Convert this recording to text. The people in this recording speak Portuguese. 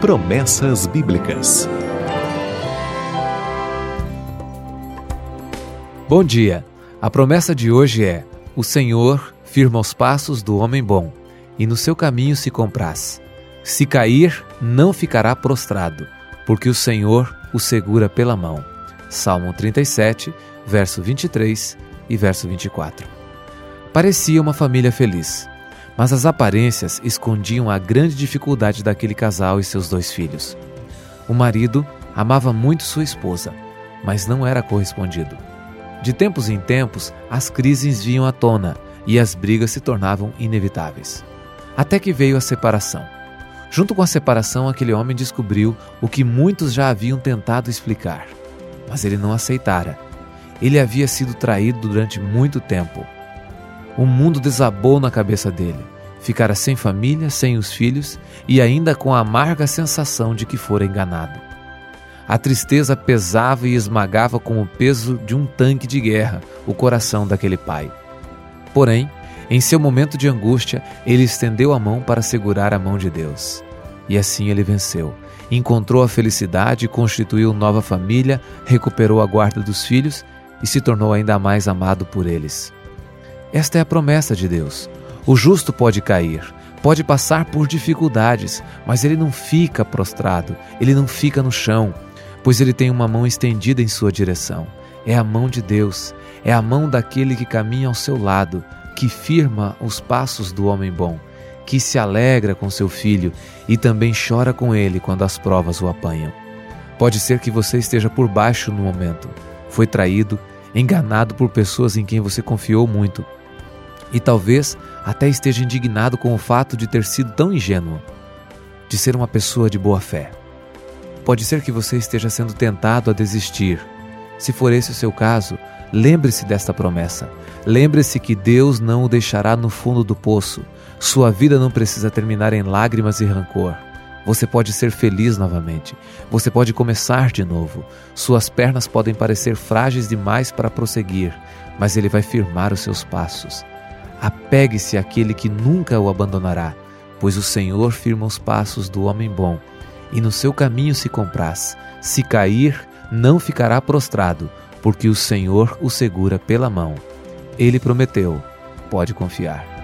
Promessas Bíblicas. Bom dia. A promessa de hoje é: O Senhor firma os passos do homem bom, e no seu caminho se compraz. Se cair, não ficará prostrado, porque o Senhor o segura pela mão. Salmo 37, verso 23 e verso 24. Parecia uma família feliz, mas as aparências escondiam a grande dificuldade daquele casal e seus dois filhos. O marido amava muito sua esposa, mas não era correspondido. De tempos em tempos, as crises vinham à tona e as brigas se tornavam inevitáveis. Até que veio a separação. Junto com a separação, aquele homem descobriu o que muitos já haviam tentado explicar, mas ele não aceitara. Ele havia sido traído durante muito tempo. O mundo desabou na cabeça dele. Ficara sem família, sem os filhos e ainda com a amarga sensação de que fora enganado. A tristeza pesava e esmagava com o peso de um tanque de guerra o coração daquele pai. Porém, em seu momento de angústia, ele estendeu a mão para segurar a mão de Deus. E assim ele venceu. Encontrou a felicidade, constituiu nova família, recuperou a guarda dos filhos e se tornou ainda mais amado por eles. Esta é a promessa de Deus. O justo pode cair, pode passar por dificuldades, mas ele não fica prostrado, ele não fica no chão, pois ele tem uma mão estendida em sua direção. É a mão de Deus, é a mão daquele que caminha ao seu lado, que firma os passos do homem bom, que se alegra com seu filho e também chora com ele quando as provas o apanham. Pode ser que você esteja por baixo no momento, foi traído, enganado por pessoas em quem você confiou muito e talvez até esteja indignado com o fato de ter sido tão ingênuo, de ser uma pessoa de boa fé. Pode ser que você esteja sendo tentado a desistir. Se for esse o seu caso, lembre-se desta promessa. Lembre-se que Deus não o deixará no fundo do poço. Sua vida não precisa terminar em lágrimas e rancor. Você pode ser feliz novamente. Você pode começar de novo. Suas pernas podem parecer frágeis demais para prosseguir, mas Ele vai firmar os seus passos. Apegue-se àquele que nunca o abandonará, pois o Senhor firma os passos do homem bom e no seu caminho se compraz. Se cair, não ficará prostrado, porque o Senhor o segura pela mão. Ele prometeu, pode confiar.